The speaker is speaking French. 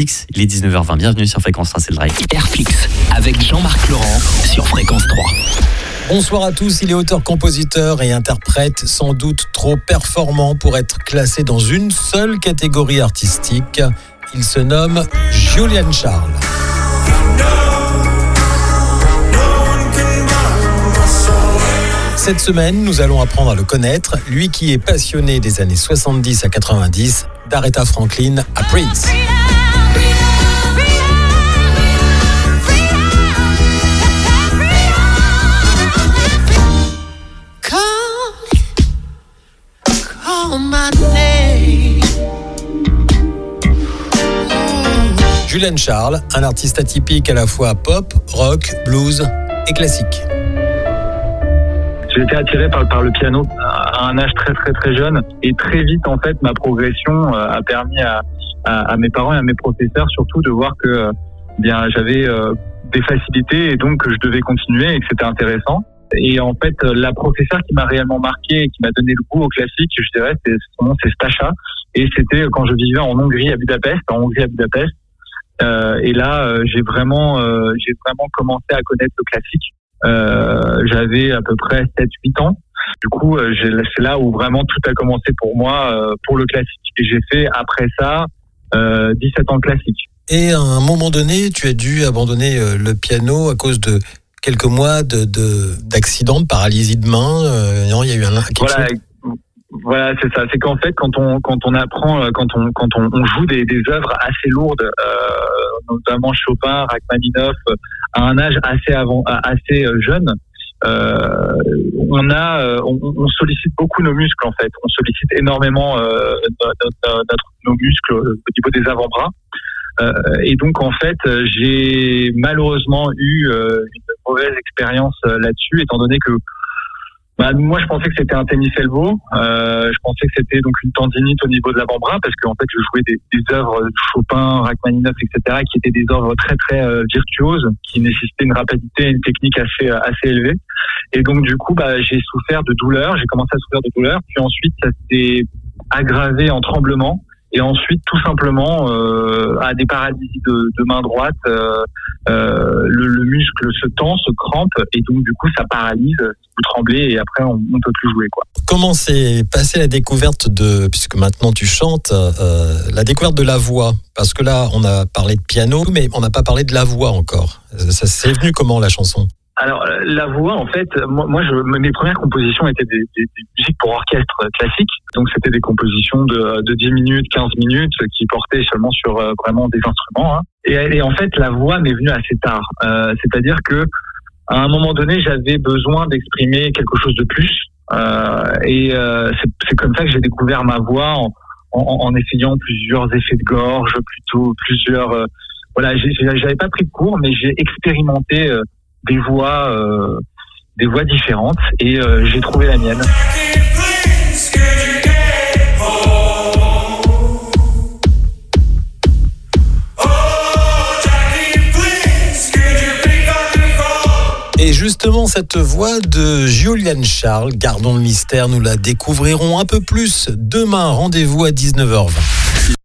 X, il est 19h20. Bienvenue sur Fréquence 3, c'est le drive. Airflix avec Jean-Marc Laurent sur Fréquence 3. Bonsoir à tous, il est auteur, compositeur et interprète, sans doute trop performant pour être classé dans une seule catégorie artistique. Il se nomme Julian Charles. Cette semaine, nous allons apprendre à le connaître, lui qui est passionné des années 70 à 90, d'Aretha Franklin à Prince. Julian Charles, un artiste atypique à la fois pop, rock, blues et classique. J'ai été attiré par, le piano à un âge très très très jeune et très vite en fait ma progression euh, a permis à, mes parents et à mes professeurs surtout de voir que euh, bien j'avais euh, des facilités et donc que je devais continuer et que c'était intéressant. Et en fait, la professeure qui m'a réellement marqué et qui m'a donné le goût au classique, je dirais, c'est son nom, c'est Stasha. Et c'était quand je vivais en Hongrie, à Budapest, en Hongrie à Budapest. Euh, et là, euh, j'ai vraiment, euh, j'ai vraiment commencé à connaître le classique. J'avais à peu près 7-8 ans. Du coup, c'est là où vraiment tout a commencé pour moi pour le classique. Et j'ai fait après ça 17 ans de classique. Et à un moment donné, tu as dû abandonner le piano à cause de quelques mois de d'accident, de, paralysie de main. non, il y a eu un voilà, voilà, c'est ça. C'est qu'en fait, quand on quand on apprend, euh, quand on quand on, joue des, des œuvres assez lourdes, euh, notamment Chopin, Rachmaninoff, à un âge assez avant, assez euh, jeune, euh, on a, on, on, sollicite beaucoup nos muscles en fait. On sollicite énormément euh, notre, nos muscles au niveau des avant-bras. Euh, et donc en fait, j'ai malheureusement eu une mauvaise expérience là-dessus, étant donné que bah, moi, je pensais que c'était un tennis elbow. Euh, je pensais que c'était donc une tendinite au niveau de l'avant-bras parce qu'en fait, je jouais des, des œuvres de Chopin, Rachmaninoff, etc., qui étaient des œuvres très très euh, virtuoses, qui nécessitaient une rapidité et une technique assez euh, assez élevée. Et donc, du coup, bah, j'ai souffert de douleurs. J'ai commencé à souffrir de douleurs. Puis ensuite, ça s'est aggravé en tremblement et ensuite tout simplement euh, à des paralysies de, de main droite, euh, euh, le, le, muscle se tend, se crampe et donc du coup ça paralyse, vous tremblez et après on, on peut plus jouer quoi. Comment s'est passée la découverte de, puisque maintenant tu chantes, euh, la découverte de la voix? Parce que là on a parlé de piano, mais on n'a pas parlé de la voix encore. Ça s'est venu comment la chanson? Alors la voix, en fait, moi, moi je, mes premières compositions étaient des, des, des musiques pour orchestre classique, donc c'était des compositions de, de 10 minutes, 15 minutes, qui portaient seulement sur euh, vraiment des instruments. Hein. Et, et, en fait, la voix m'est venue assez tard, euh, c'est-à-dire que à un moment donné, j'avais besoin d'exprimer quelque chose de plus, euh, et euh, c'est comme ça que j'ai découvert ma voix en, en, en, essayant plusieurs effets de gorge, plutôt plusieurs. Euh, voilà, j'avais pas pris de cours, mais j'ai expérimenté des voix, euh, des voix différentes et euh, j'ai trouvé la mienne. Et justement, cette voix de Julian Charles, gardons le mystère, nous la découvrirons un peu plus demain. Rendez-vous à 19h20.